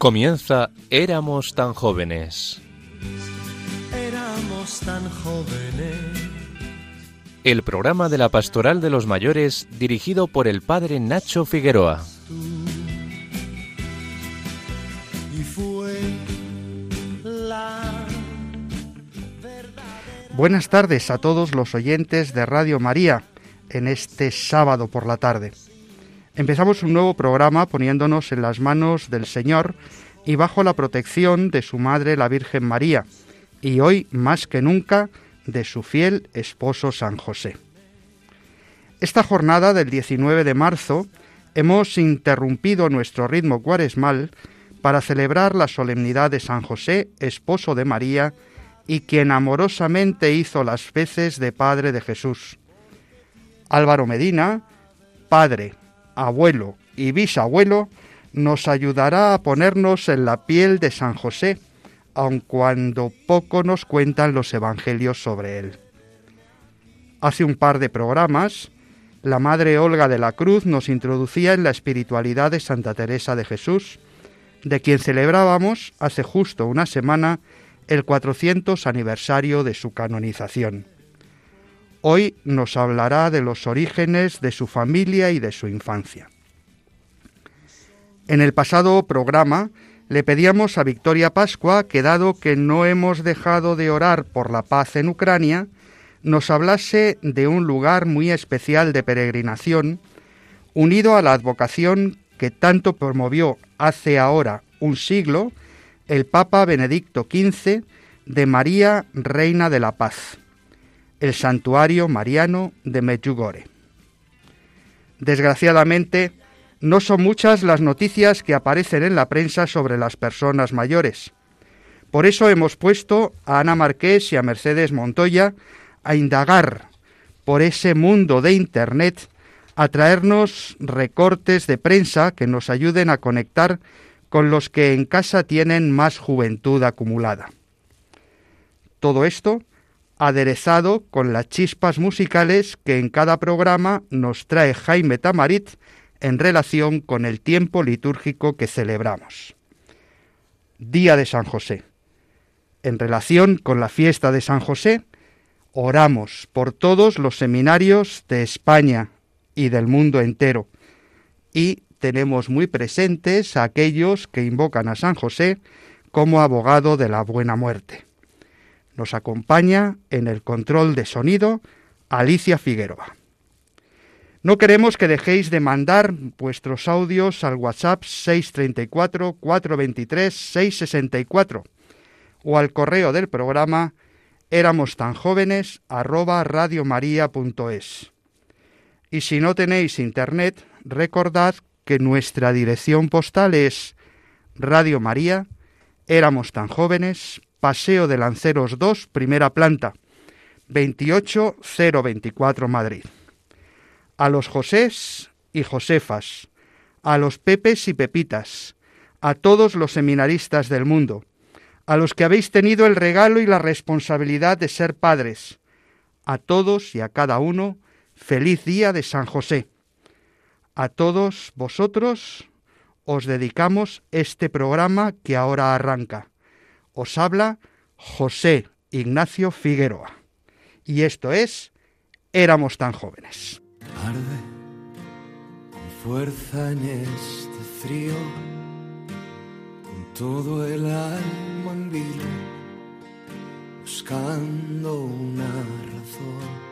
Comienza Éramos tan jóvenes. Éramos tan jóvenes. El programa de la Pastoral de los Mayores dirigido por el padre Nacho Figueroa. Y fue la Buenas tardes a todos los oyentes de Radio María en este sábado por la tarde. Empezamos un nuevo programa poniéndonos en las manos del Señor y bajo la protección de su Madre la Virgen María, y hoy más que nunca de su fiel esposo San José. Esta jornada del 19 de marzo hemos interrumpido nuestro ritmo cuaresmal para celebrar la solemnidad de San José, esposo de María, y quien amorosamente hizo las veces de Padre de Jesús. Álvaro Medina, padre, abuelo y bisabuelo, nos ayudará a ponernos en la piel de San José, aun cuando poco nos cuentan los evangelios sobre él. Hace un par de programas, la Madre Olga de la Cruz nos introducía en la espiritualidad de Santa Teresa de Jesús, de quien celebrábamos hace justo una semana el 400 aniversario de su canonización. Hoy nos hablará de los orígenes de su familia y de su infancia. En el pasado programa le pedíamos a Victoria Pascua que dado que no hemos dejado de orar por la paz en Ucrania, nos hablase de un lugar muy especial de peregrinación, unido a la advocación que tanto promovió hace ahora un siglo el Papa Benedicto XV de María, Reina de la Paz, el santuario mariano de Medjugorje. Desgraciadamente, no son muchas las noticias que aparecen en la prensa sobre las personas mayores. Por eso hemos puesto a Ana Marqués y a Mercedes Montoya a indagar por ese mundo de Internet, a traernos recortes de prensa que nos ayuden a conectar con los que en casa tienen más juventud acumulada. Todo esto aderezado con las chispas musicales que en cada programa nos trae Jaime Tamarit en relación con el tiempo litúrgico que celebramos. Día de San José. En relación con la fiesta de San José, oramos por todos los seminarios de España y del mundo entero y tenemos muy presentes a aquellos que invocan a San José como abogado de la buena muerte. Nos acompaña en el control de sonido Alicia Figueroa. No queremos que dejéis de mandar vuestros audios al WhatsApp 634 423 664 o al correo del programa éramos tan jóvenes. Y si no tenéis internet, recordad que nuestra dirección postal es Radio María, éramos tan jóvenes, Paseo de Lanceros 2, primera planta, 28024 Madrid. A los Josés y Josefas, a los Pepes y Pepitas, a todos los seminaristas del mundo, a los que habéis tenido el regalo y la responsabilidad de ser padres, a todos y a cada uno, feliz día de San José. A todos vosotros os dedicamos este programa que ahora arranca. Os habla José Ignacio Figueroa. Y esto es Éramos tan jóvenes. Arde con fuerza en este frío, con todo el alma en vilo, buscando una razón.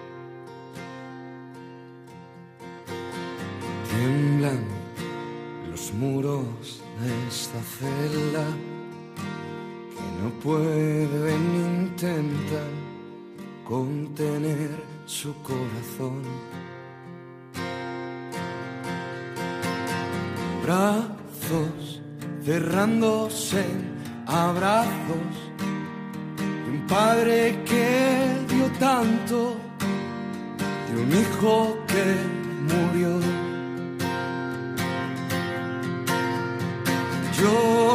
Tiemblan los muros de esta celda no pueden intentar contener su corazón. Brazos cerrándose en abrazos de un padre que dio tanto, de un hijo que murió. Lloran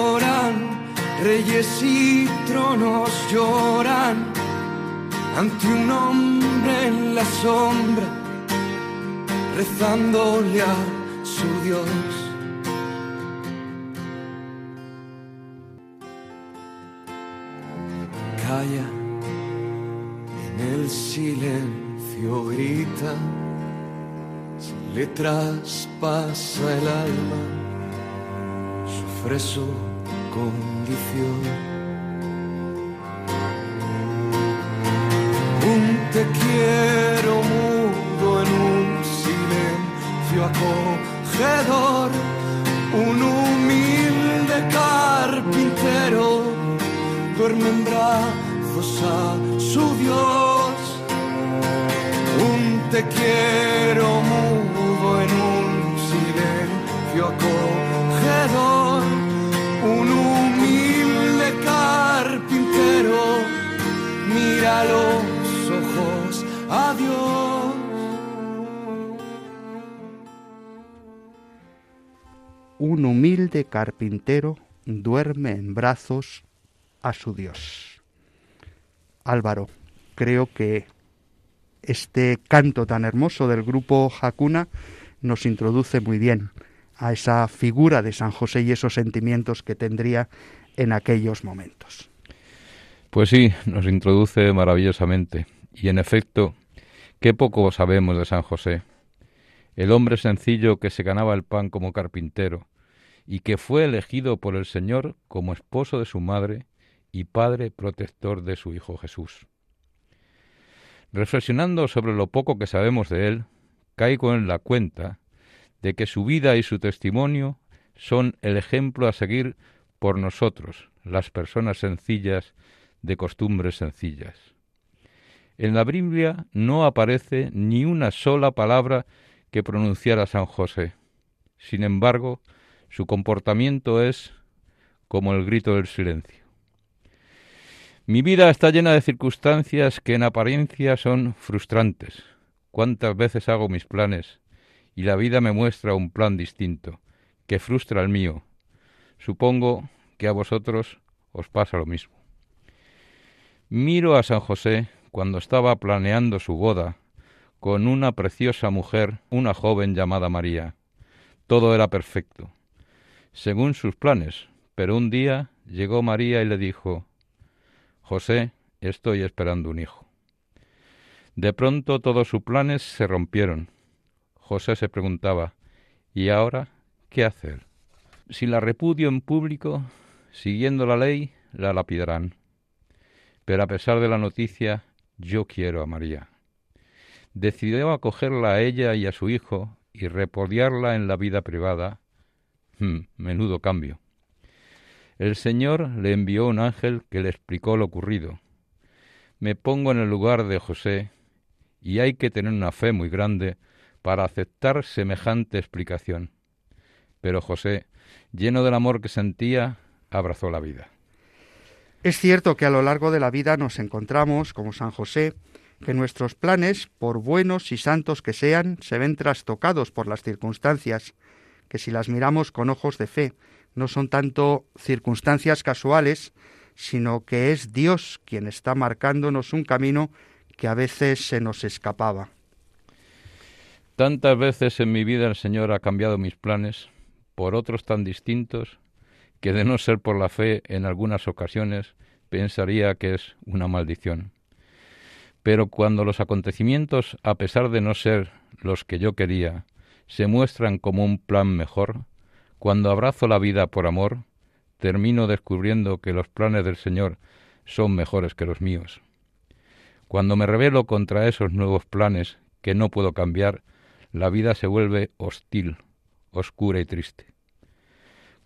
Reyes y tronos lloran ante un hombre en la sombra, rezándole a su Dios. Calla en el silencio, grita, se le traspasa el alma, sufre su condición. Un te quiero mudo en un silencio acogedor, un humilde carpintero duerme en brazos a su Dios. Un te quiero mudo mira los ojos a. Un humilde carpintero duerme en brazos a su Dios. Álvaro, creo que este canto tan hermoso del grupo Hakuna nos introduce muy bien a esa figura de San José y esos sentimientos que tendría en aquellos momentos. Pues sí, nos introduce maravillosamente. Y en efecto, qué poco sabemos de San José. El hombre sencillo que se ganaba el pan como carpintero y que fue elegido por el Señor como esposo de su madre y Padre protector de su Hijo Jesús. Reflexionando sobre lo poco que sabemos de él, caigo en la cuenta de que su vida y su testimonio son el ejemplo a seguir por nosotros, las personas sencillas de costumbres sencillas. En la Biblia no aparece ni una sola palabra que pronunciara San José. Sin embargo, su comportamiento es como el grito del silencio. Mi vida está llena de circunstancias que en apariencia son frustrantes. ¿Cuántas veces hago mis planes y la vida me muestra un plan distinto, que frustra el mío? Supongo que a vosotros os pasa lo mismo. Miro a San José cuando estaba planeando su boda con una preciosa mujer, una joven llamada María. Todo era perfecto, según sus planes, pero un día llegó María y le dijo José, estoy esperando un hijo. De pronto todos sus planes se rompieron. José se preguntaba, ¿y ahora qué hacer? Si la repudio en público, siguiendo la ley, la lapidarán. Pero a pesar de la noticia, yo quiero a María. Decidió acogerla a ella y a su hijo y repudiarla en la vida privada. Hmm, menudo cambio. El Señor le envió un ángel que le explicó lo ocurrido. Me pongo en el lugar de José y hay que tener una fe muy grande para aceptar semejante explicación. Pero José, lleno del amor que sentía, abrazó la vida. Es cierto que a lo largo de la vida nos encontramos, como San José, que nuestros planes, por buenos y santos que sean, se ven trastocados por las circunstancias, que si las miramos con ojos de fe, no son tanto circunstancias casuales, sino que es Dios quien está marcándonos un camino que a veces se nos escapaba. Tantas veces en mi vida el Señor ha cambiado mis planes por otros tan distintos que de no ser por la fe en algunas ocasiones pensaría que es una maldición. Pero cuando los acontecimientos, a pesar de no ser los que yo quería, se muestran como un plan mejor, cuando abrazo la vida por amor, termino descubriendo que los planes del Señor son mejores que los míos. Cuando me rebelo contra esos nuevos planes que no puedo cambiar, la vida se vuelve hostil, oscura y triste.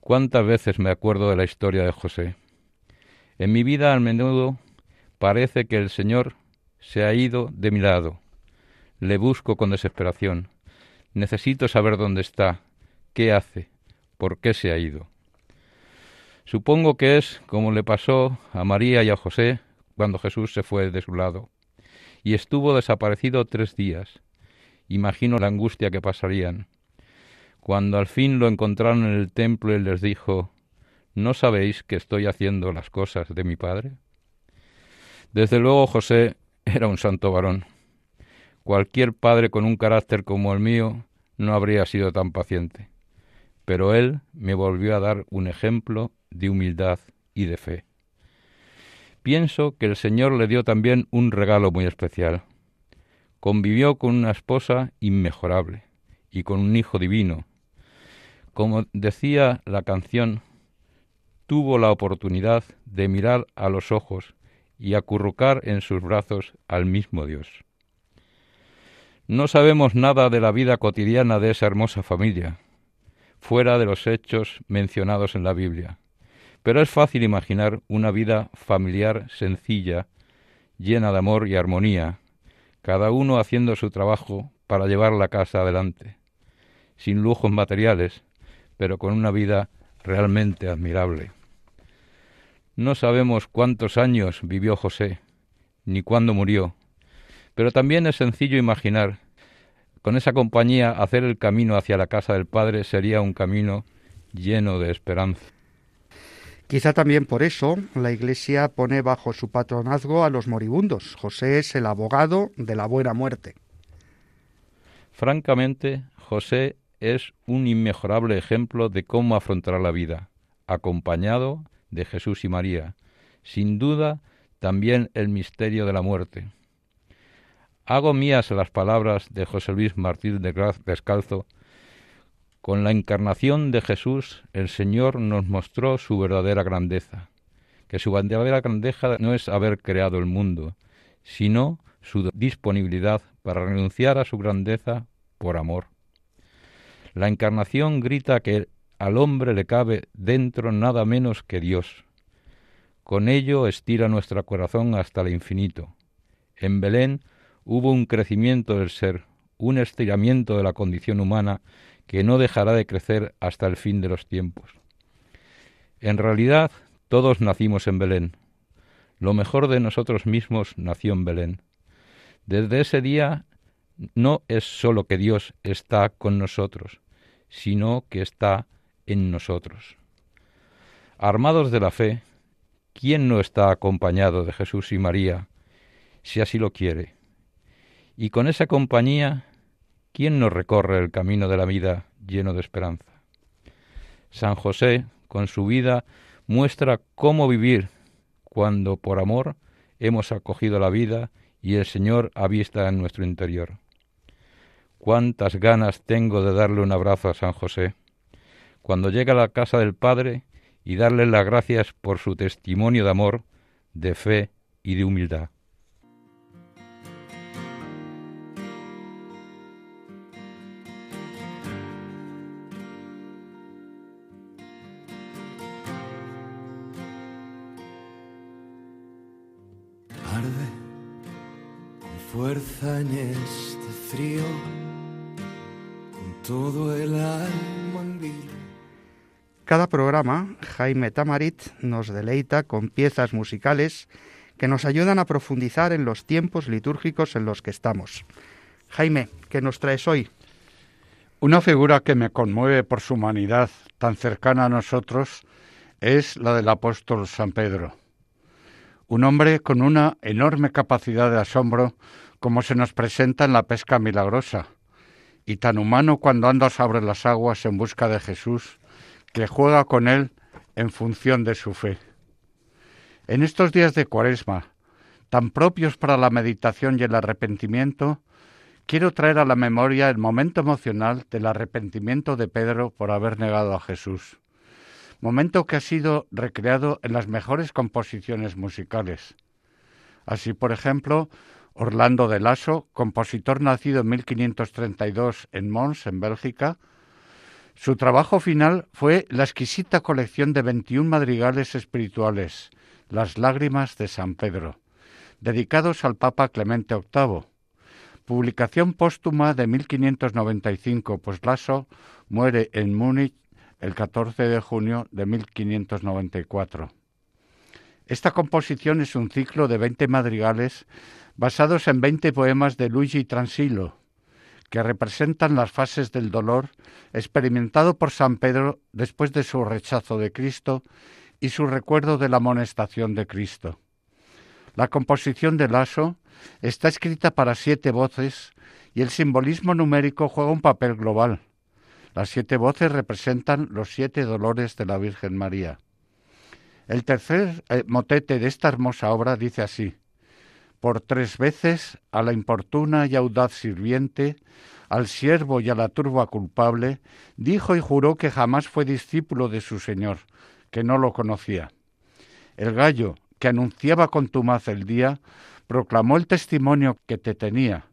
¿Cuántas veces me acuerdo de la historia de José? En mi vida al menudo parece que el Señor se ha ido de mi lado. Le busco con desesperación. Necesito saber dónde está, qué hace, por qué se ha ido. Supongo que es como le pasó a María y a José cuando Jesús se fue de su lado y estuvo desaparecido tres días. Imagino la angustia que pasarían. Cuando al fin lo encontraron en el templo y les dijo, ¿no sabéis que estoy haciendo las cosas de mi Padre? Desde luego José era un santo varón. Cualquier padre con un carácter como el mío no habría sido tan paciente pero él me volvió a dar un ejemplo de humildad y de fe. pienso que el Señor le dio también un regalo muy especial. Convivió con una esposa inmejorable y con un hijo divino. Como decía la canción, tuvo la oportunidad de mirar a los ojos y acurrucar en sus brazos al mismo Dios. No sabemos nada de la vida cotidiana de esa hermosa familia, fuera de los hechos mencionados en la Biblia, pero es fácil imaginar una vida familiar sencilla, llena de amor y armonía, cada uno haciendo su trabajo para llevar la casa adelante, sin lujos materiales, pero con una vida realmente admirable. No sabemos cuántos años vivió José, ni cuándo murió, pero también es sencillo imaginar, con esa compañía hacer el camino hacia la casa del Padre sería un camino lleno de esperanza. Quizá también por eso la Iglesia pone bajo su patronazgo a los moribundos. José es el abogado de la buena muerte. Francamente, José es un inmejorable ejemplo de cómo afrontar la vida, acompañado de Jesús y María, sin duda también el misterio de la muerte. Hago mías las palabras de José Luis Martín de Graz Descalzo. Con la encarnación de Jesús, el Señor nos mostró su verdadera grandeza, que su verdadera grandeza no es haber creado el mundo, sino su disponibilidad para renunciar a su grandeza por amor. La encarnación grita que al hombre le cabe dentro nada menos que Dios. Con ello estira nuestro corazón hasta el infinito. En Belén hubo un crecimiento del ser, un estiramiento de la condición humana que no dejará de crecer hasta el fin de los tiempos. En realidad, todos nacimos en Belén. Lo mejor de nosotros mismos nació en Belén. Desde ese día no es sólo que Dios está con nosotros, sino que está en nosotros. Armados de la fe, ¿quién no está acompañado de Jesús y María, si así lo quiere? Y con esa compañía, ¿quién no recorre el camino de la vida lleno de esperanza? San José, con su vida, muestra cómo vivir cuando por amor hemos acogido la vida y el Señor habita en nuestro interior. Cuántas ganas tengo de darle un abrazo a San José cuando llega a la casa del Padre y darle las gracias por su testimonio de amor, de fe y de humildad. Arde con fuerza en este frío, todo el alma. Cada programa, Jaime Tamarit nos deleita con piezas musicales que nos ayudan a profundizar en los tiempos litúrgicos en los que estamos. Jaime, ¿qué nos traes hoy? Una figura que me conmueve por su humanidad tan cercana a nosotros es la del apóstol San Pedro. Un hombre con una enorme capacidad de asombro como se nos presenta en la pesca milagrosa, y tan humano cuando anda sobre las aguas en busca de Jesús que juega con él en función de su fe. En estos días de Cuaresma, tan propios para la meditación y el arrepentimiento, quiero traer a la memoria el momento emocional del arrepentimiento de Pedro por haber negado a Jesús, momento que ha sido recreado en las mejores composiciones musicales. Así, por ejemplo, Orlando de Lasso, compositor nacido en 1532 en Mons, en Bélgica, su trabajo final fue la exquisita colección de 21 madrigales espirituales, Las lágrimas de San Pedro, dedicados al Papa Clemente VIII. Publicación póstuma de 1595, pues Lasso muere en Múnich el 14 de junio de 1594. Esta composición es un ciclo de 20 madrigales basados en 20 poemas de Luigi Transilo, que representan las fases del dolor experimentado por San Pedro después de su rechazo de Cristo y su recuerdo de la amonestación de Cristo. La composición del Lasso está escrita para siete voces y el simbolismo numérico juega un papel global. Las siete voces representan los siete dolores de la Virgen María. El tercer eh, motete de esta hermosa obra dice así, por tres veces a la importuna y audaz sirviente, al siervo y a la turba culpable, dijo y juró que jamás fue discípulo de su Señor, que no lo conocía. El gallo, que anunciaba contumaz el día, proclamó el testimonio que te tenía.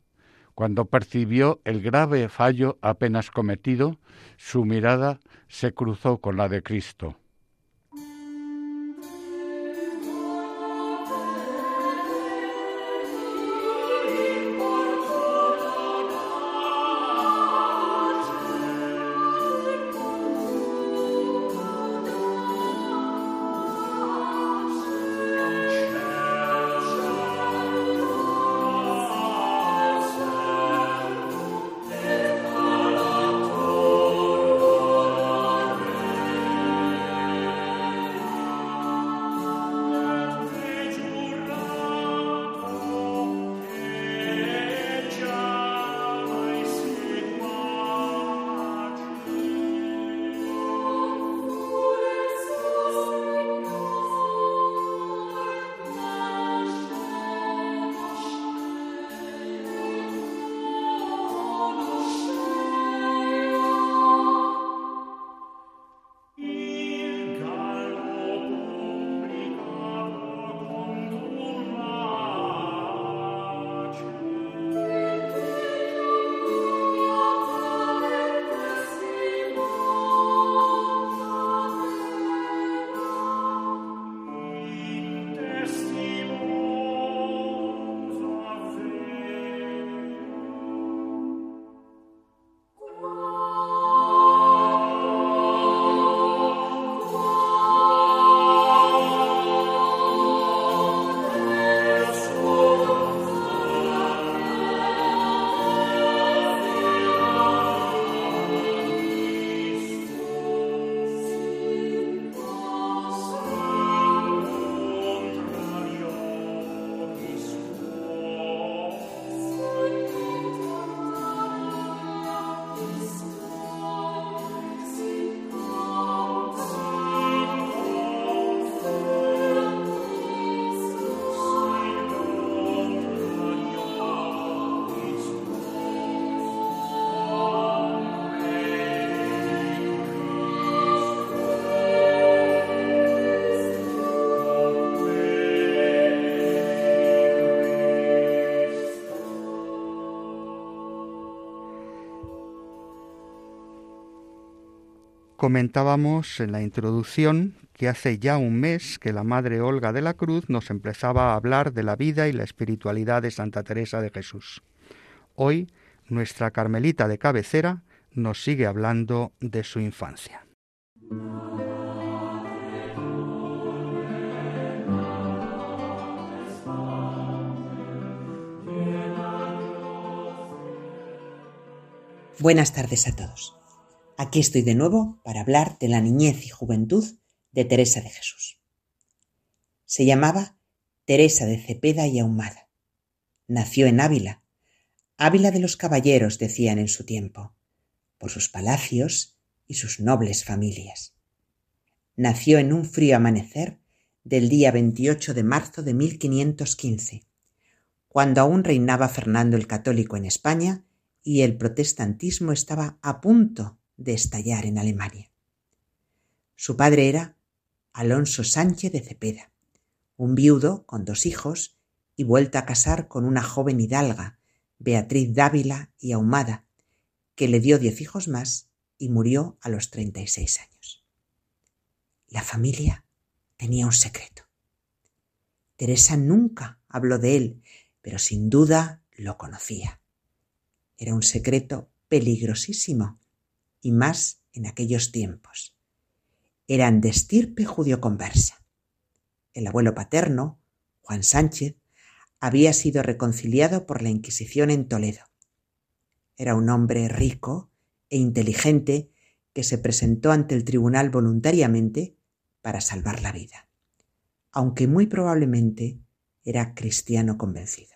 Cuando percibió el grave fallo apenas cometido, su mirada se cruzó con la de Cristo. Comentábamos en la introducción que hace ya un mes que la Madre Olga de la Cruz nos empezaba a hablar de la vida y la espiritualidad de Santa Teresa de Jesús. Hoy nuestra Carmelita de cabecera nos sigue hablando de su infancia. Buenas tardes a todos. Aquí estoy de nuevo para hablar de la niñez y juventud de Teresa de Jesús. Se llamaba Teresa de Cepeda y Ahumada. Nació en Ávila, Ávila de los caballeros, decían en su tiempo, por sus palacios y sus nobles familias. Nació en un frío amanecer del día 28 de marzo de 1515, cuando aún reinaba Fernando el Católico en España y el protestantismo estaba a punto de estallar en Alemania. Su padre era Alonso Sánchez de Cepeda, un viudo con dos hijos y vuelta a casar con una joven hidalga, Beatriz Dávila y Ahumada, que le dio diez hijos más y murió a los treinta y seis años. La familia tenía un secreto. Teresa nunca habló de él, pero sin duda lo conocía. Era un secreto peligrosísimo y más en aquellos tiempos. Eran de estirpe conversa. El abuelo paterno, Juan Sánchez, había sido reconciliado por la Inquisición en Toledo. Era un hombre rico e inteligente que se presentó ante el tribunal voluntariamente para salvar la vida, aunque muy probablemente era cristiano convencido.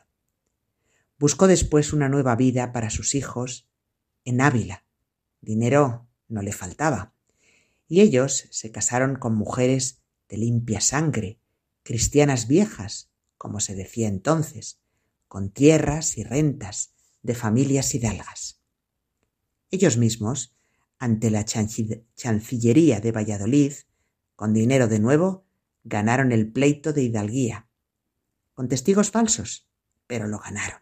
Buscó después una nueva vida para sus hijos en Ávila, Dinero no le faltaba. Y ellos se casaron con mujeres de limpia sangre, cristianas viejas, como se decía entonces, con tierras y rentas de familias hidalgas. Ellos mismos, ante la Chancillería de Valladolid, con dinero de nuevo, ganaron el pleito de hidalguía, con testigos falsos, pero lo ganaron.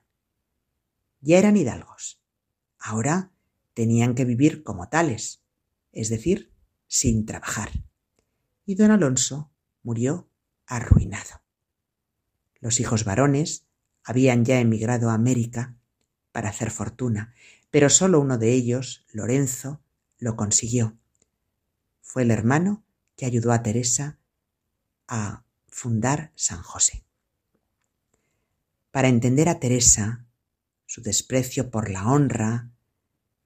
Ya eran hidalgos. Ahora tenían que vivir como tales, es decir, sin trabajar. Y don Alonso murió arruinado. Los hijos varones habían ya emigrado a América para hacer fortuna, pero solo uno de ellos, Lorenzo, lo consiguió. Fue el hermano que ayudó a Teresa a fundar San José. Para entender a Teresa, su desprecio por la honra,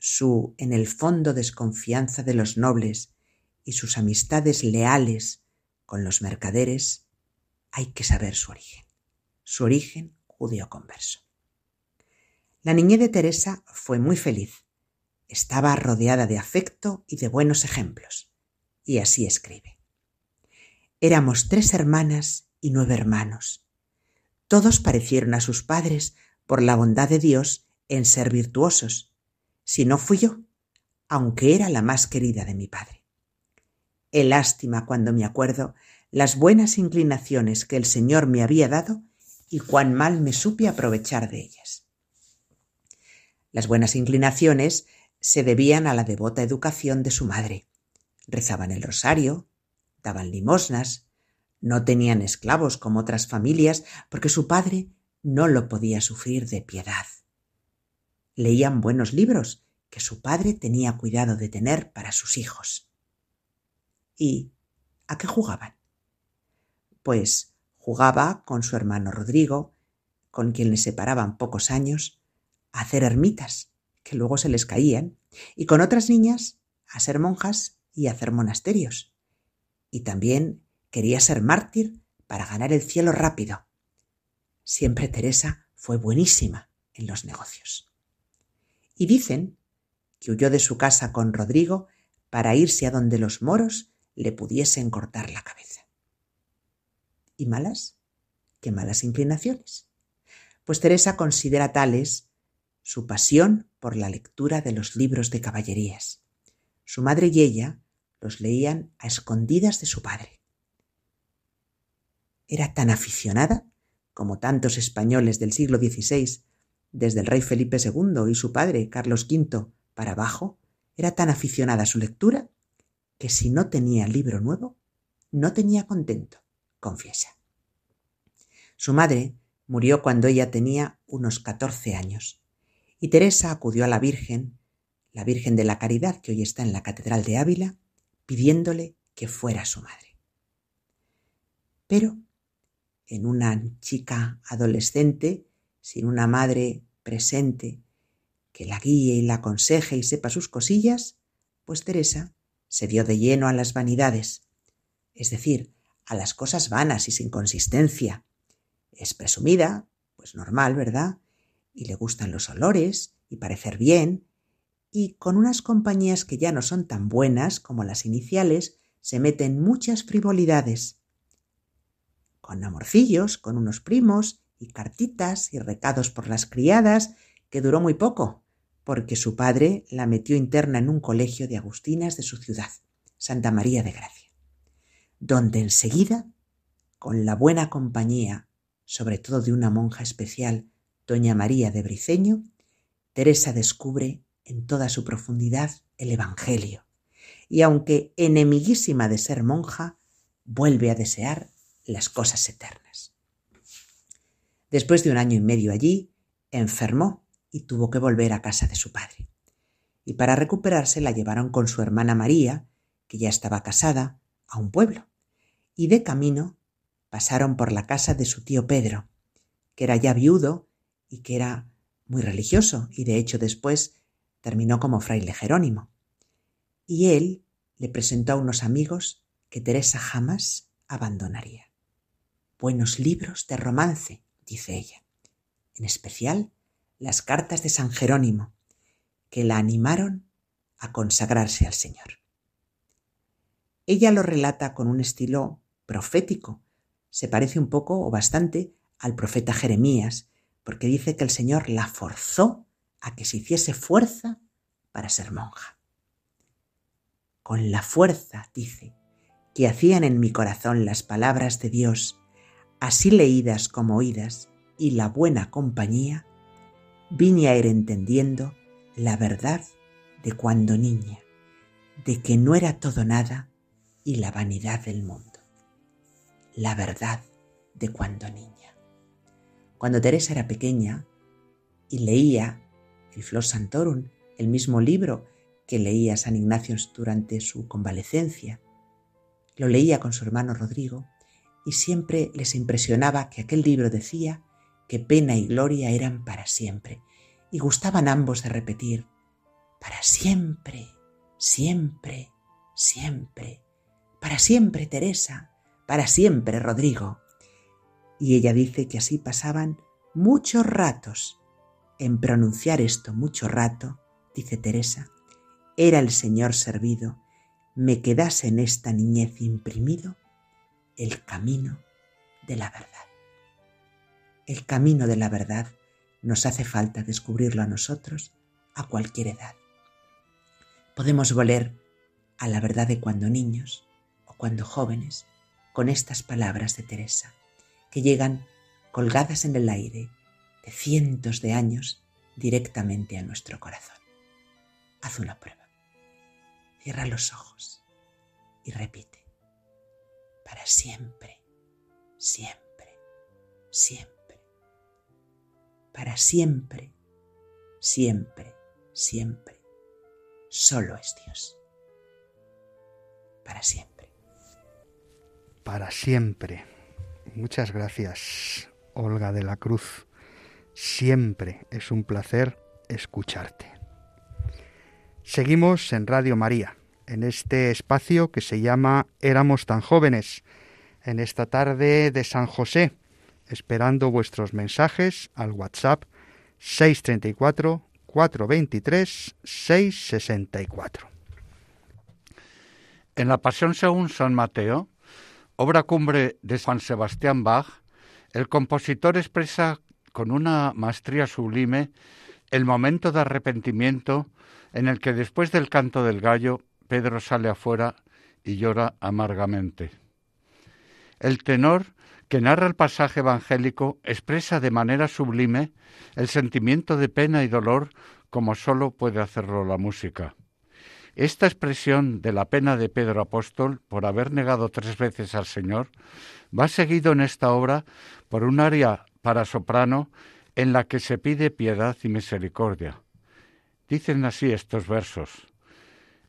su en el fondo desconfianza de los nobles y sus amistades leales con los mercaderes, hay que saber su origen, su origen judío converso. La niñez de Teresa fue muy feliz. Estaba rodeada de afecto y de buenos ejemplos. Y así escribe. Éramos tres hermanas y nueve hermanos. Todos parecieron a sus padres por la bondad de Dios en ser virtuosos, si no fui yo, aunque era la más querida de mi padre. He lástima cuando me acuerdo las buenas inclinaciones que el Señor me había dado y cuán mal me supe aprovechar de ellas. Las buenas inclinaciones se debían a la devota educación de su madre. Rezaban el rosario, daban limosnas, no tenían esclavos como otras familias porque su padre no lo podía sufrir de piedad. Leían buenos libros que su padre tenía cuidado de tener para sus hijos. ¿Y a qué jugaban? Pues jugaba con su hermano Rodrigo, con quien le separaban pocos años, a hacer ermitas, que luego se les caían, y con otras niñas a ser monjas y a hacer monasterios. Y también quería ser mártir para ganar el cielo rápido. Siempre Teresa fue buenísima en los negocios. Y dicen que huyó de su casa con Rodrigo para irse a donde los moros le pudiesen cortar la cabeza. ¿Y malas? ¿Qué malas inclinaciones? Pues Teresa considera tales su pasión por la lectura de los libros de caballerías. Su madre y ella los leían a escondidas de su padre. Era tan aficionada como tantos españoles del siglo XVI, desde el rey Felipe II y su padre Carlos V para abajo, era tan aficionada a su lectura que si no tenía libro nuevo, no tenía contento, confiesa. Su madre murió cuando ella tenía unos catorce años y Teresa acudió a la Virgen, la Virgen de la Caridad que hoy está en la Catedral de Ávila, pidiéndole que fuera su madre. Pero en una chica adolescente, sin una madre presente que la guíe y la aconseje y sepa sus cosillas, pues Teresa se dio de lleno a las vanidades, es decir, a las cosas vanas y sin consistencia. Es presumida, pues normal, ¿verdad? Y le gustan los olores y parecer bien, y con unas compañías que ya no son tan buenas como las iniciales, se meten muchas frivolidades con amorcillos, con unos primos y cartitas y recados por las criadas, que duró muy poco, porque su padre la metió interna en un colegio de agustinas de su ciudad, Santa María de Gracia, donde enseguida, con la buena compañía, sobre todo de una monja especial, doña María de Briceño, Teresa descubre en toda su profundidad el Evangelio, y aunque enemiguísima de ser monja, vuelve a desear las cosas eternas. Después de un año y medio allí, enfermó y tuvo que volver a casa de su padre. Y para recuperarse la llevaron con su hermana María, que ya estaba casada, a un pueblo. Y de camino pasaron por la casa de su tío Pedro, que era ya viudo y que era muy religioso, y de hecho después terminó como fraile Jerónimo. Y él le presentó a unos amigos que Teresa jamás abandonaría buenos libros de romance, dice ella, en especial las cartas de San Jerónimo, que la animaron a consagrarse al Señor. Ella lo relata con un estilo profético. Se parece un poco o bastante al profeta Jeremías, porque dice que el Señor la forzó a que se hiciese fuerza para ser monja. Con la fuerza, dice, que hacían en mi corazón las palabras de Dios, así leídas como oídas, y la buena compañía, vine a ir entendiendo la verdad de cuando niña, de que no era todo nada y la vanidad del mundo. La verdad de cuando niña. Cuando Teresa era pequeña y leía el Flos Santorum, el mismo libro que leía San Ignacio durante su convalecencia, lo leía con su hermano Rodrigo y siempre les impresionaba que aquel libro decía que pena y gloria eran para siempre y gustaban ambos de repetir, para siempre, siempre, siempre, para siempre Teresa, para siempre Rodrigo. Y ella dice que así pasaban muchos ratos en pronunciar esto mucho rato, dice Teresa, era el Señor servido me quedase en esta niñez imprimido el camino de la verdad. El camino de la verdad nos hace falta descubrirlo a nosotros a cualquier edad. Podemos volver a la verdad de cuando niños o cuando jóvenes con estas palabras de Teresa, que llegan colgadas en el aire de cientos de años directamente a nuestro corazón. Haz una prueba. Cierra los ojos y repite. Para siempre, siempre, siempre. Para siempre, siempre, siempre. Solo es Dios. Para siempre. Para siempre. Muchas gracias, Olga de la Cruz. Siempre es un placer escucharte. Seguimos en Radio María, en este espacio que se llama Éramos tan jóvenes, en esta tarde de San José, esperando vuestros mensajes al WhatsApp 634 423 664. En la Pasión según San Mateo, obra cumbre de San Sebastián Bach, el compositor expresa con una maestría sublime el momento de arrepentimiento en el que después del canto del gallo Pedro sale afuera y llora amargamente. El tenor que narra el pasaje evangélico expresa de manera sublime el sentimiento de pena y dolor como sólo puede hacerlo la música. Esta expresión de la pena de Pedro Apóstol por haber negado tres veces al Señor va seguido en esta obra por un aria para soprano en la que se pide piedad y misericordia. Dicen así estos versos.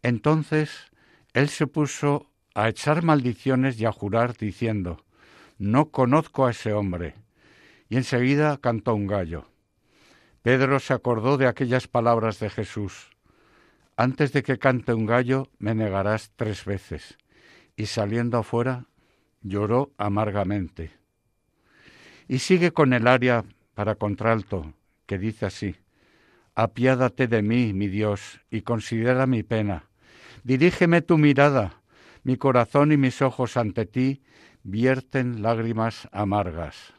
Entonces él se puso a echar maldiciones y a jurar diciendo, No conozco a ese hombre. Y enseguida cantó un gallo. Pedro se acordó de aquellas palabras de Jesús. Antes de que cante un gallo, me negarás tres veces. Y saliendo afuera, lloró amargamente. Y sigue con el aria para contralto, que dice así. Apiádate de mí, mi Dios, y considera mi pena. Dirígeme tu mirada, mi corazón y mis ojos ante ti vierten lágrimas amargas.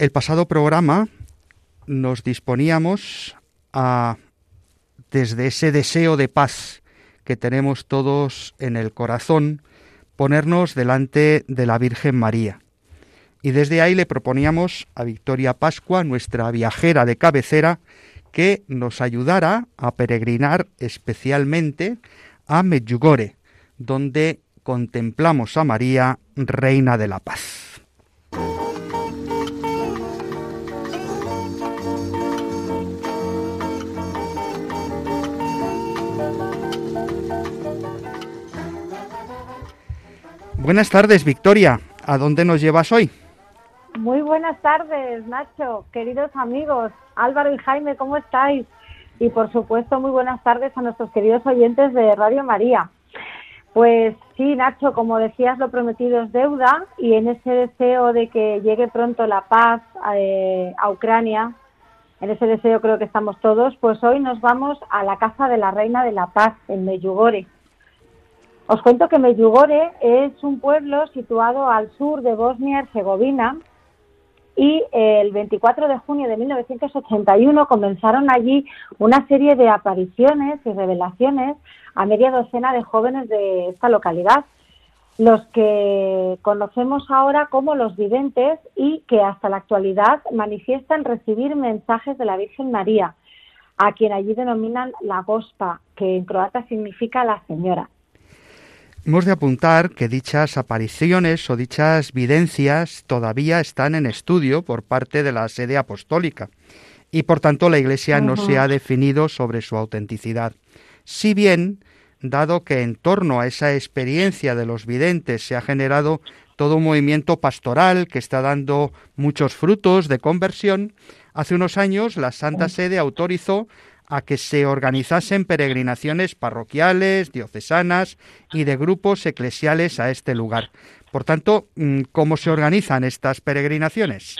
El pasado programa nos disponíamos a, desde ese deseo de paz que tenemos todos en el corazón, ponernos delante de la Virgen María. Y desde ahí le proponíamos a Victoria Pascua, nuestra viajera de cabecera, que nos ayudara a peregrinar especialmente a Medjugorje, donde contemplamos a María, Reina de la Paz. Buenas tardes, Victoria. ¿A dónde nos llevas hoy? Muy buenas tardes, Nacho, queridos amigos, Álvaro y Jaime, ¿cómo estáis? Y por supuesto, muy buenas tardes a nuestros queridos oyentes de Radio María. Pues sí, Nacho, como decías, lo prometido es deuda y en ese deseo de que llegue pronto la paz eh, a Ucrania, en ese deseo creo que estamos todos, pues hoy nos vamos a la casa de la Reina de la Paz en Meyugore os cuento que Medjugorje es un pueblo situado al sur de Bosnia-Herzegovina y el 24 de junio de 1981 comenzaron allí una serie de apariciones y revelaciones a media docena de jóvenes de esta localidad, los que conocemos ahora como los videntes y que hasta la actualidad manifiestan recibir mensajes de la Virgen María, a quien allí denominan la Gospa, que en croata significa la señora. Hemos de apuntar que dichas apariciones o dichas videncias todavía están en estudio por parte de la sede apostólica y por tanto la Iglesia no se ha definido sobre su autenticidad. Si bien, dado que en torno a esa experiencia de los videntes se ha generado todo un movimiento pastoral que está dando muchos frutos de conversión, hace unos años la Santa Sede autorizó a que se organizasen peregrinaciones parroquiales, diocesanas y de grupos eclesiales a este lugar. Por tanto, mm, ¿cómo se organizan estas peregrinaciones?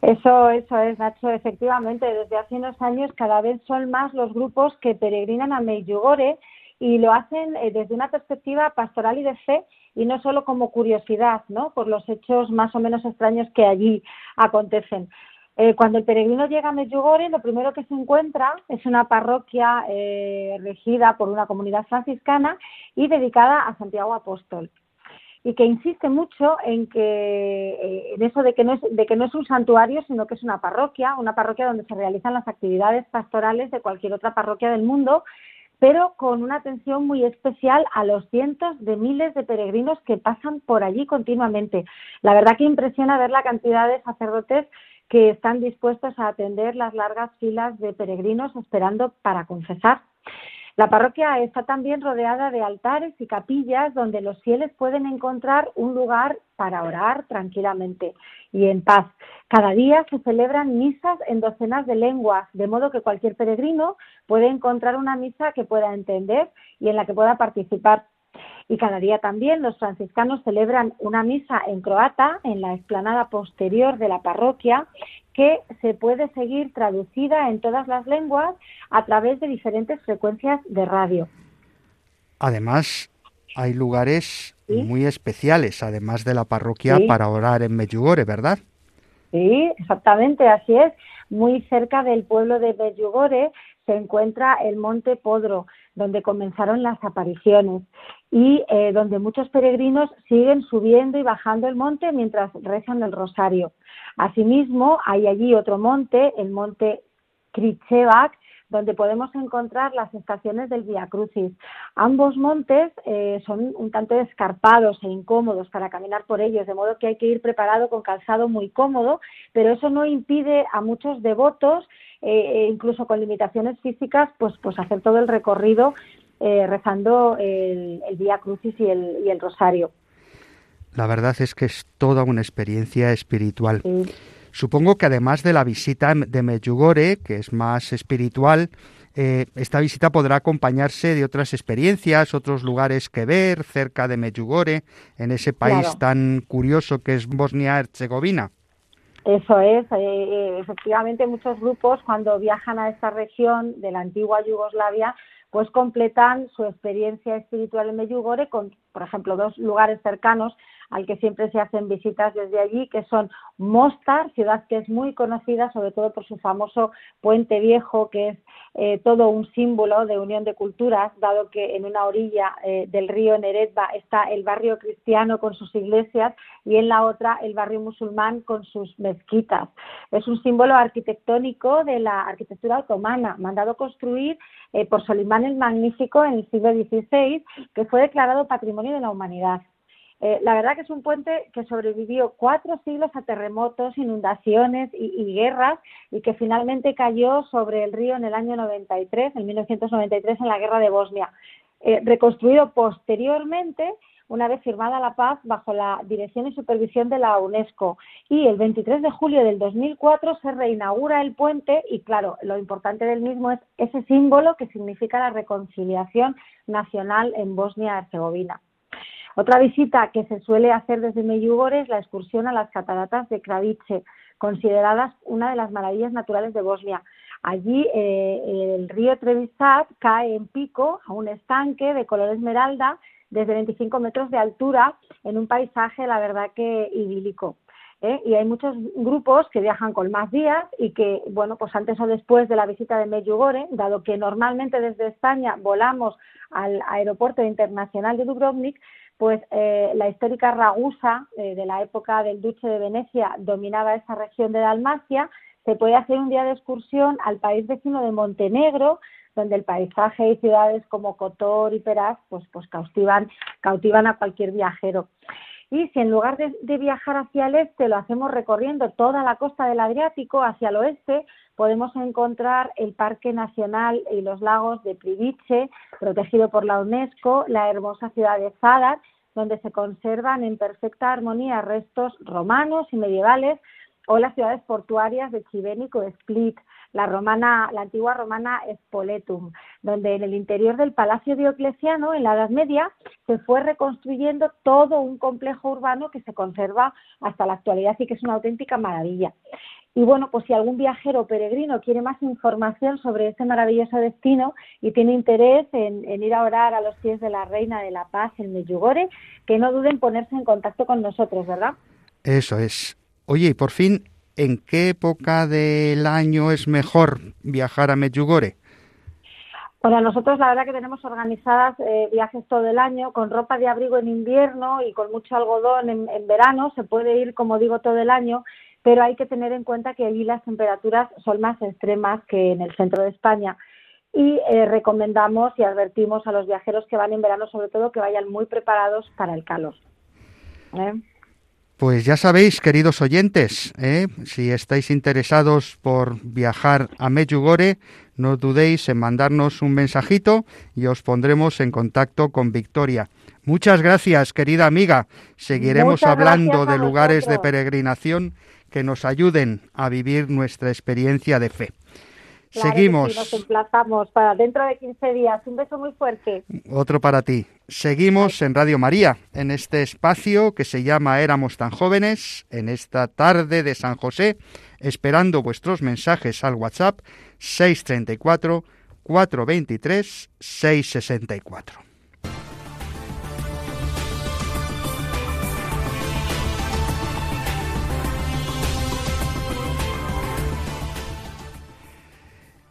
Eso, eso es, Nacho. Efectivamente, desde hace unos años cada vez son más los grupos que peregrinan a Medjugorje y lo hacen eh, desde una perspectiva pastoral y de fe y no solo como curiosidad, ¿no? Por los hechos más o menos extraños que allí acontecen. Eh, cuando el peregrino llega a Medjugorje, lo primero que se encuentra es una parroquia eh, regida por una comunidad franciscana y dedicada a Santiago Apóstol y que insiste mucho en que eh, en eso de que no es de que no es un santuario sino que es una parroquia una parroquia donde se realizan las actividades pastorales de cualquier otra parroquia del mundo pero con una atención muy especial a los cientos de miles de peregrinos que pasan por allí continuamente. La verdad que impresiona ver la cantidad de sacerdotes que están dispuestos a atender las largas filas de peregrinos esperando para confesar. La parroquia está también rodeada de altares y capillas donde los fieles pueden encontrar un lugar para orar tranquilamente y en paz. Cada día se celebran misas en docenas de lenguas, de modo que cualquier peregrino puede encontrar una misa que pueda entender y en la que pueda participar. Y cada día también los franciscanos celebran una misa en croata en la explanada posterior de la parroquia que se puede seguir traducida en todas las lenguas a través de diferentes frecuencias de radio. Además, hay lugares muy especiales, además de la parroquia, para orar en Medjugorje, ¿verdad? Sí, exactamente, así es. Muy cerca del pueblo de Medjugorje se encuentra el Monte Podro, donde comenzaron las apariciones y eh, donde muchos peregrinos siguen subiendo y bajando el monte mientras rezan el rosario. Asimismo, hay allí otro monte, el monte Kritsevac, donde podemos encontrar las estaciones del Via Crucis. Ambos montes eh, son un tanto escarpados e incómodos para caminar por ellos, de modo que hay que ir preparado con calzado muy cómodo, pero eso no impide a muchos devotos, eh, incluso con limitaciones físicas, pues, pues hacer todo el recorrido eh, rezando el, el Via Crucis y el, y el Rosario. La verdad es que es toda una experiencia espiritual. Supongo que además de la visita de Medjugorje, que es más espiritual, eh, esta visita podrá acompañarse de otras experiencias, otros lugares que ver cerca de Medjugorje, en ese país tan curioso que es Bosnia-Herzegovina. Eso es, eh, efectivamente muchos grupos cuando viajan a esta región de la antigua Yugoslavia pues completan su experiencia espiritual en Medjugorje con, por ejemplo, dos lugares cercanos al que siempre se hacen visitas desde allí, que son Mostar, ciudad que es muy conocida sobre todo por su famoso puente viejo, que es eh, todo un símbolo de unión de culturas, dado que en una orilla eh, del río Neretva está el barrio cristiano con sus iglesias y en la otra el barrio musulmán con sus mezquitas. Es un símbolo arquitectónico de la arquitectura otomana, mandado construir eh, por Solimán el Magnífico en el siglo XVI, que fue declarado Patrimonio de la Humanidad. Eh, la verdad que es un puente que sobrevivió cuatro siglos a terremotos, inundaciones y, guerras y que finalmente cayó sobre el río en el año 93, en 1993, en la guerra de Bosnia. Eh, reconstruido posteriormente, una vez firmada la paz, bajo la dirección y supervisión de la UNESCO. Y el 23 de julio del 2004 se reinaugura el puente y, claro, lo importante del mismo es ese símbolo que significa la reconciliación nacional en Bosnia-Herzegovina. Otra visita que se suele hacer desde Meyugore es la excursión a las cataratas de Kravice, consideradas una de las maravillas naturales de Bosnia. Allí eh, el río Trevisat cae en pico a un estanque de color esmeralda desde 25 metros de altura en un paisaje, la verdad que idílico. ¿eh? Y hay muchos grupos que viajan con más días y que, bueno, pues antes o después de la visita de Medjugorje, dado que normalmente desde España volamos al aeropuerto internacional de Dubrovnik, pues eh, la histórica Ragusa eh, de la época del Duce de Venecia dominaba esa región de Dalmacia. Se puede hacer un día de excursión al país vecino de Montenegro, donde el paisaje y ciudades como Kotor y Peraz pues, pues cautivan, cautivan a cualquier viajero. Y si en lugar de, viajar hacia el este lo hacemos recorriendo toda la costa del Adriático hacia el oeste, podemos encontrar el Parque Nacional y los lagos de Priviche, protegido por la UNESCO, la hermosa ciudad de Zadar, donde se conservan en perfecta armonía restos romanos y medievales, o las ciudades portuarias de Chibénico o Split, la, romana, la antigua romana Spoletum, donde en el interior del Palacio Diocleciano, en la Edad Media, se fue reconstruyendo todo un complejo urbano que se conserva hasta la actualidad y que es una auténtica maravilla. Y bueno, pues si algún viajero peregrino quiere más información sobre este maravilloso destino y tiene interés en, ir a orar a los pies de la Reina de la Paz en Medjugorje, que no duden en ponerse en contacto con nosotros, ¿verdad? Eso es. Oye, y por fin, ¿en qué época del año es mejor viajar a Medjugorje? Bueno, nosotros la verdad que tenemos organizadas eh, viajes todo el año con ropa de abrigo en invierno y con mucho algodón en verano. Se puede ir, como digo, todo el año pero hay que tener en cuenta que allí las temperaturas son más extremas que en el centro de España y eh, recomendamos y advertimos a los viajeros que van en verano sobre todo que vayan muy preparados para el calor. ¿eh? Pues ya sabéis, queridos oyentes, ¿eh? si estáis interesados por viajar a Medjugorje, no dudéis en mandarnos un mensajito y os pondremos en contacto con Victoria. Muchas gracias, querida amiga. Seguiremos hablando de lugares de peregrinación que nos ayuden a vivir nuestra experiencia de fe. Seguimos. nos emplazamos para dentro de 15 días. Un beso muy fuerte. Otro para ti. Seguimos en Radio María, en este espacio que se llama Éramos tan jóvenes, en esta tarde de San José, esperando vuestros mensajes al WhatsApp 634 423 664.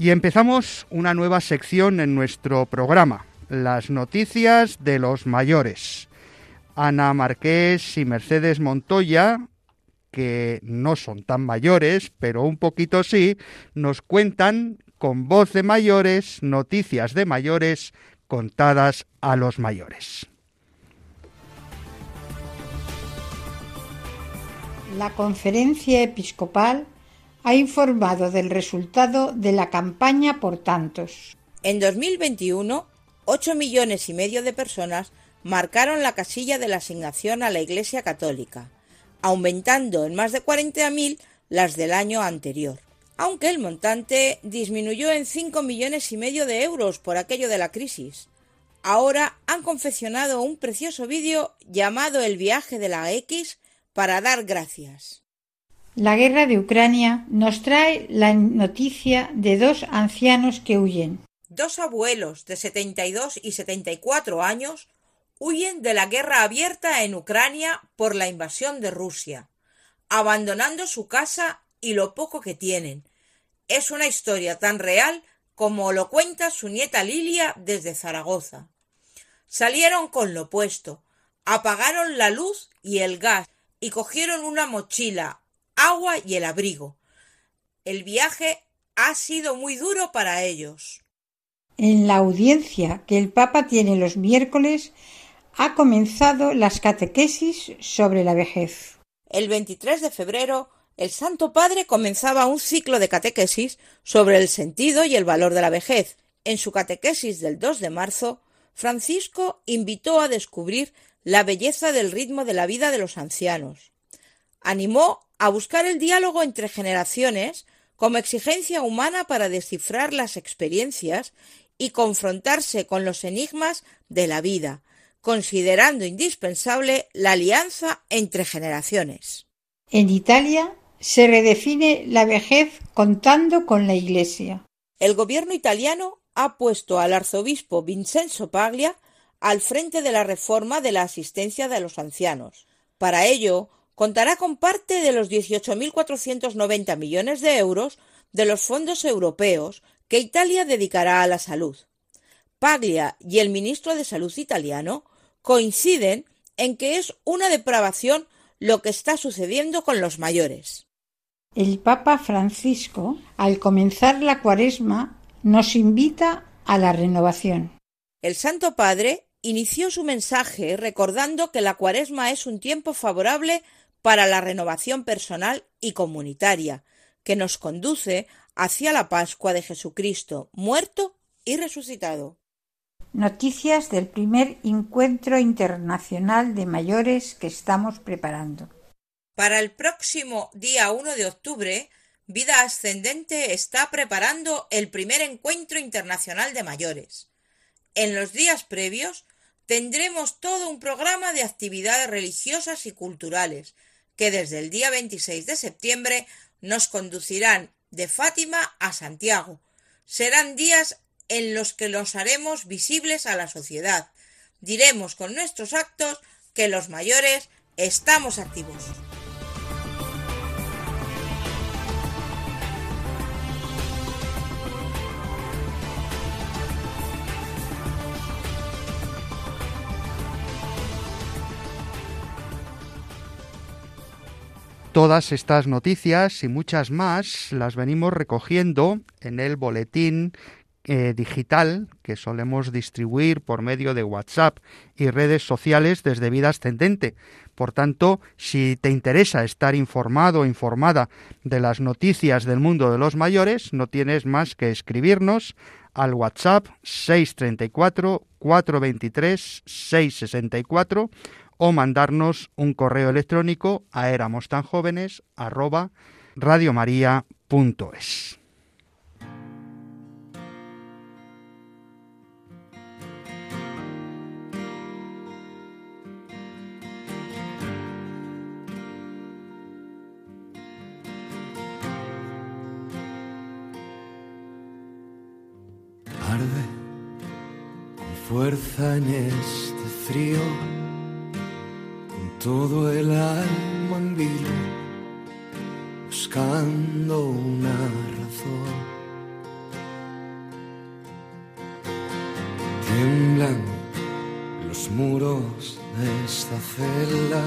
Y empezamos una nueva sección en nuestro programa, las noticias de los mayores. Ana Marqués y Mercedes Montoya, que no son tan mayores, pero un poquito sí, nos cuentan con voz de mayores noticias de mayores contadas a los mayores. La conferencia episcopal ha informado del resultado de la campaña por tantos. En 2021, 8 millones y medio de personas marcaron la casilla de la asignación a la Iglesia Católica, aumentando en más de 40.000 las del año anterior, aunque el montante disminuyó en 5 millones y medio de euros por aquello de la crisis. Ahora han confeccionado un precioso vídeo llamado El viaje de la X para dar gracias. La guerra de Ucrania nos trae la noticia de dos ancianos que huyen. Dos abuelos de 72 y 74 años huyen de la guerra abierta en Ucrania por la invasión de Rusia, abandonando su casa y lo poco que tienen. Es una historia tan real como lo cuenta su nieta Lilia desde Zaragoza. Salieron con lo puesto, apagaron la luz y el gas y cogieron una mochila, agua y el abrigo. El viaje ha sido muy duro para ellos. En la audiencia que el Papa tiene los miércoles ha comenzado las catequesis sobre la vejez. El 23 de febrero el Santo Padre comenzaba un ciclo de catequesis sobre el sentido y el valor de la vejez. En su catequesis del 2 de marzo, Francisco invitó a descubrir la belleza del ritmo de la vida de los ancianos. Animó a buscar el diálogo entre generaciones como exigencia humana para descifrar las experiencias y confrontarse con los enigmas de la vida, considerando indispensable la alianza entre generaciones. En Italia se redefine la vejez contando con la Iglesia. El gobierno italiano ha puesto al arzobispo Vincenzo Paglia al frente de la reforma de la asistencia de los ancianos. Para ello, contará con parte de los 18.490 millones de euros de los fondos europeos que Italia dedicará a la salud. Paglia y el ministro de Salud italiano coinciden en que es una depravación lo que está sucediendo con los mayores. El Papa Francisco, al comenzar la cuaresma, nos invita a la renovación. El Santo Padre inició su mensaje recordando que la cuaresma es un tiempo favorable para la renovación personal y comunitaria, que nos conduce hacia la Pascua de Jesucristo, muerto y resucitado. Noticias del primer encuentro internacional de mayores que estamos preparando. Para el próximo día 1 de octubre, Vida Ascendente está preparando el primer encuentro internacional de mayores. En los días previos tendremos todo un programa de actividades religiosas y culturales que desde el día 26 de septiembre nos conducirán de Fátima a Santiago. Serán días en los que los haremos visibles a la sociedad. Diremos con nuestros actos que los mayores estamos activos. Todas estas noticias y muchas más las venimos recogiendo en el boletín eh, digital que solemos distribuir por medio de WhatsApp y redes sociales desde Vida Ascendente. Por tanto, si te interesa estar informado o informada de las noticias del mundo de los mayores, no tienes más que escribirnos al WhatsApp 634 423 664 o mandarnos un correo electrónico a éramos tan jóvenes arroba radiomaria.es. Arde fuerza en este frío todo el alma en vilo, buscando una razón. Tiemblan los muros de esta celda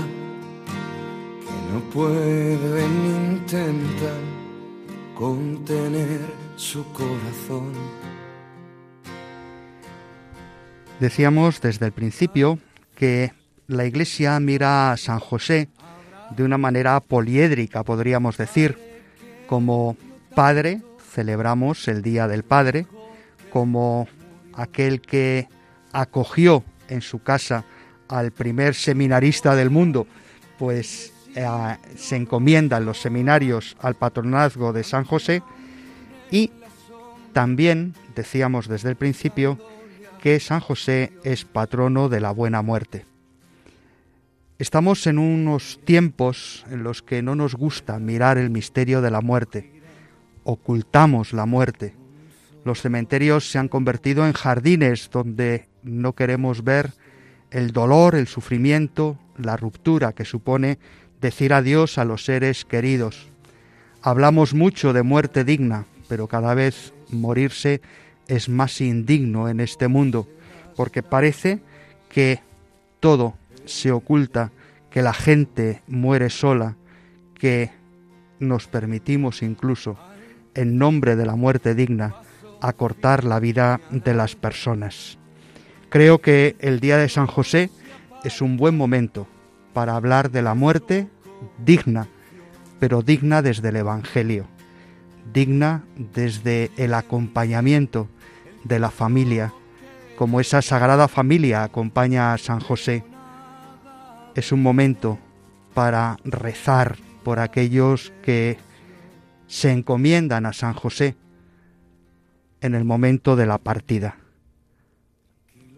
que no pueden intentar contener su corazón. Decíamos desde el principio que la Iglesia mira a San José de una manera poliédrica, podríamos decir. Como Padre, celebramos el Día del Padre, como aquel que acogió en su casa al primer seminarista del mundo, pues eh, se encomiendan los seminarios al patronazgo de San José y también decíamos desde el principio que San José es patrono de la buena muerte. Estamos en unos tiempos en los que no nos gusta mirar el misterio de la muerte. Ocultamos la muerte. Los cementerios se han convertido en jardines donde no queremos ver el dolor, el sufrimiento, la ruptura que supone decir adiós a los seres queridos. Hablamos mucho de muerte digna, pero cada vez morirse es más indigno en este mundo, porque parece que todo se oculta, que la gente muere sola, que nos permitimos incluso, en nombre de la muerte digna, acortar la vida de las personas. Creo que el día de San José es un buen momento para hablar de la muerte digna, pero digna desde el Evangelio, digna desde el acompañamiento de la familia, como esa sagrada familia acompaña a San José. Es un momento para rezar por aquellos que se encomiendan a San José en el momento de la partida.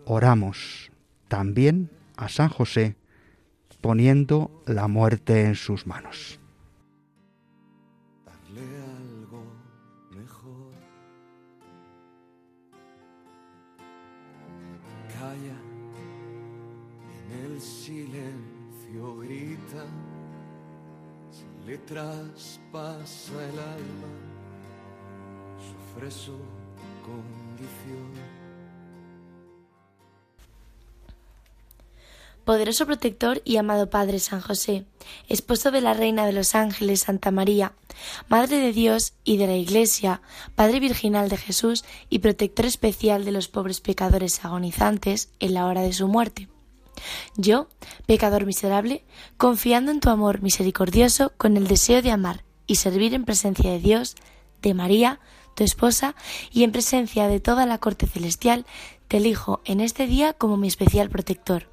Oramos también a San José poniendo la muerte en sus manos. Le traspasa el alma, sufre su condición. Poderoso protector y amado Padre San José, esposo de la Reina de los Ángeles Santa María, Madre de Dios y de la Iglesia, Padre Virginal de Jesús y protector especial de los pobres pecadores agonizantes en la hora de su muerte. Yo, pecador miserable, confiando en tu amor misericordioso con el deseo de amar y servir en presencia de Dios, de María, tu esposa, y en presencia de toda la corte celestial, te elijo en este día como mi especial protector,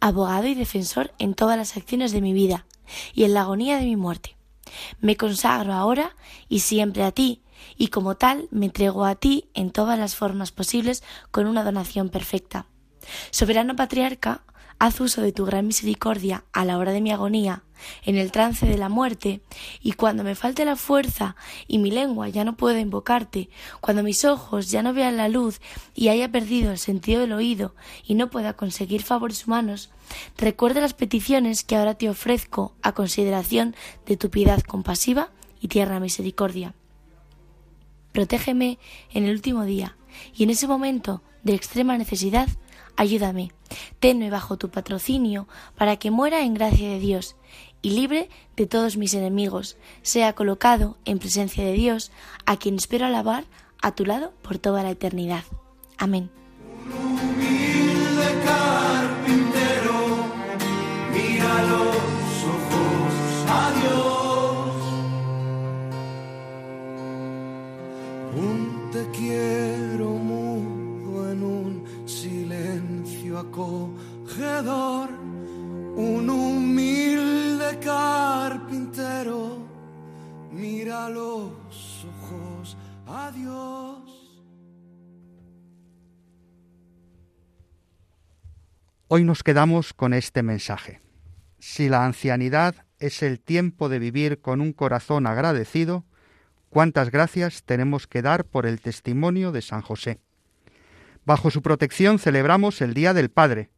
abogado y defensor en todas las acciones de mi vida y en la agonía de mi muerte. Me consagro ahora y siempre a ti, y como tal me entrego a ti en todas las formas posibles con una donación perfecta. Soberano Patriarca, haz uso de tu gran misericordia a la hora de mi agonía, en el trance de la muerte, y cuando me falte la fuerza y mi lengua ya no pueda invocarte, cuando mis ojos ya no vean la luz y haya perdido el sentido del oído y no pueda conseguir favores humanos, recuerda las peticiones que ahora te ofrezco a consideración de tu piedad compasiva y tierna misericordia. Protégeme en el último día, y en ese momento de extrema necesidad, ayúdame, tenme bajo tu patrocinio, para que muera en gracia de Dios, y libre de todos mis enemigos, sea colocado en presencia de Dios, a quien espero alabar a tu lado por toda la eternidad. Amén. Un humilde carpintero, mira los ojos a. Hoy nos quedamos con este mensaje. Si la ancianidad es el tiempo de vivir con un corazón agradecido, cuántas gracias tenemos que dar por el testimonio de San José. Bajo su protección celebramos el Día del Padre,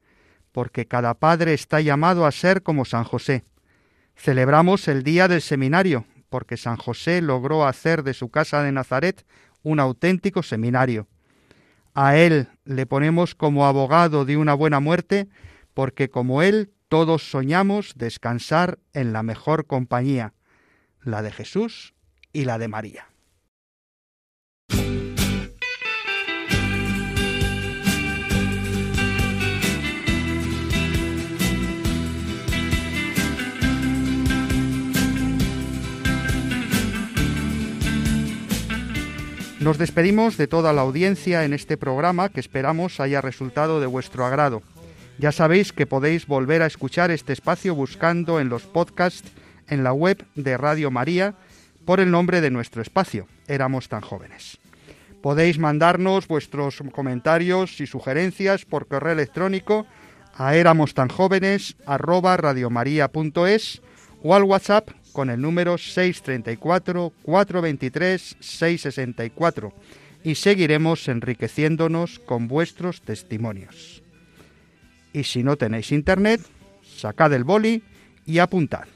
porque cada padre está llamado a ser como San José. Celebramos el Día del Seminario, porque San José logró hacer de su casa de Nazaret un auténtico seminario. A él le ponemos como abogado de una buena muerte, porque como él todos soñamos descansar en la mejor compañía, la de Jesús y la de María. Nos despedimos de toda la audiencia en este programa que esperamos haya resultado de vuestro agrado. Ya sabéis que podéis volver a escuchar este espacio buscando en los podcasts en la web de Radio María por el nombre de nuestro espacio, Éramos tan jóvenes. Podéis mandarnos vuestros comentarios y sugerencias por correo electrónico a éramos tan jóvenes o al WhatsApp con el número 634-423-664 y seguiremos enriqueciéndonos con vuestros testimonios. Y si no tenéis internet, sacad el boli y apuntad.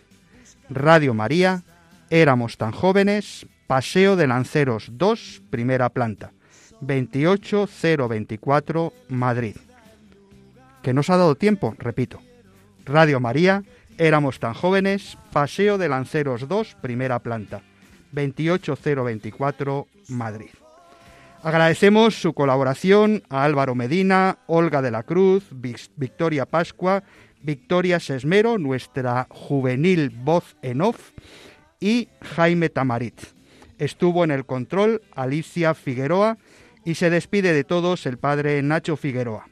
Radio María, éramos tan jóvenes, Paseo de Lanceros 2, primera planta, 28024, Madrid. Que nos ha dado tiempo, repito. Radio María, éramos tan jóvenes, Paseo de Lanceros 2, primera planta, 28024, Madrid. Agradecemos su colaboración a Álvaro Medina, Olga de la Cruz, Victoria Pascua, Victoria Sesmero, nuestra juvenil voz en off, y Jaime Tamarit. Estuvo en el control Alicia Figueroa y se despide de todos el padre Nacho Figueroa.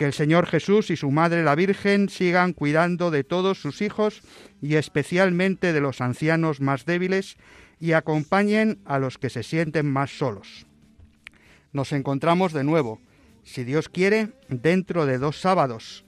Que el Señor Jesús y su Madre la Virgen sigan cuidando de todos sus hijos y especialmente de los ancianos más débiles y acompañen a los que se sienten más solos. Nos encontramos de nuevo, si Dios quiere, dentro de dos sábados,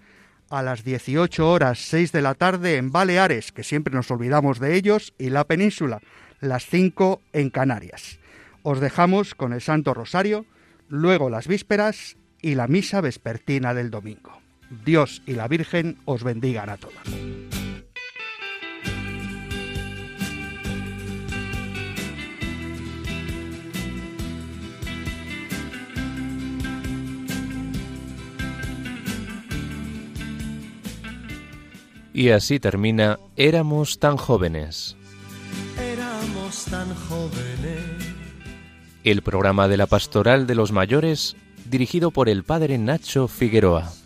a las 18 horas 6 de la tarde en Baleares, que siempre nos olvidamos de ellos, y la península, las 5 en Canarias. Os dejamos con el Santo Rosario, luego las vísperas y la misa vespertina del domingo. Dios y la Virgen os bendigan a todos. Y así termina Éramos tan jóvenes. Éramos tan jóvenes. El programa de la Pastoral de los Mayores dirigido por el padre Nacho Figueroa.